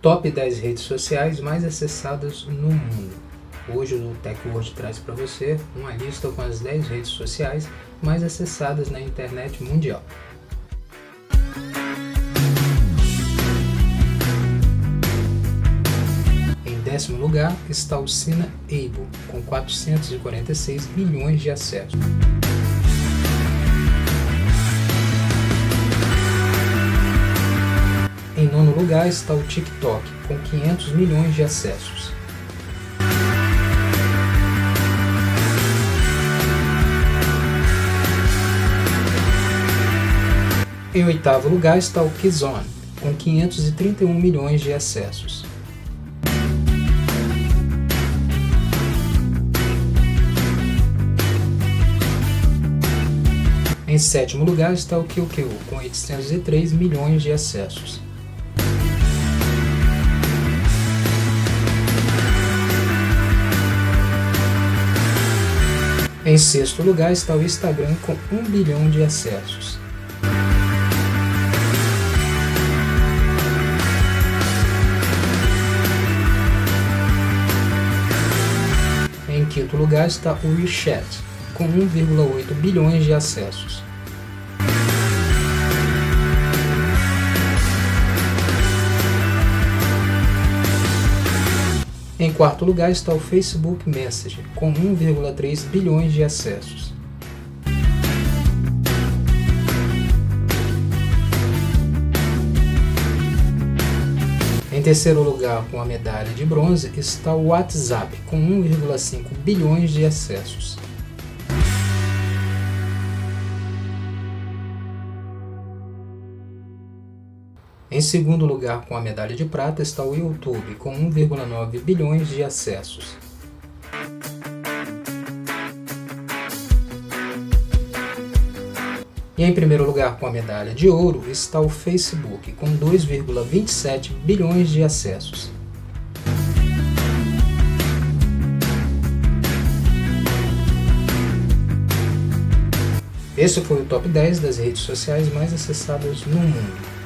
Top 10 redes sociais mais acessadas no mundo. Hoje o TechWord traz para você uma lista com as 10 redes sociais mais acessadas na internet mundial. Em décimo lugar está o Sina Able, com 446 milhões de acessos. Lugar está o TikTok, com 500 milhões de acessos. Em oitavo lugar está o Kizone, com 531 milhões de acessos. Em sétimo lugar está o QQ, com 803 milhões de acessos. Em sexto lugar está o Instagram com 1 bilhão de acessos. Em quinto lugar está o WeChat, com 1,8 bilhões de acessos. Em quarto lugar está o Facebook Messenger, com 1,3 bilhões de acessos. Em terceiro lugar, com a medalha de bronze, está o WhatsApp, com 1,5 bilhões de acessos. Em segundo lugar, com a medalha de prata, está o YouTube, com 1,9 bilhões de acessos. E em primeiro lugar, com a medalha de ouro, está o Facebook, com 2,27 bilhões de acessos. Esse foi o top 10 das redes sociais mais acessadas no mundo.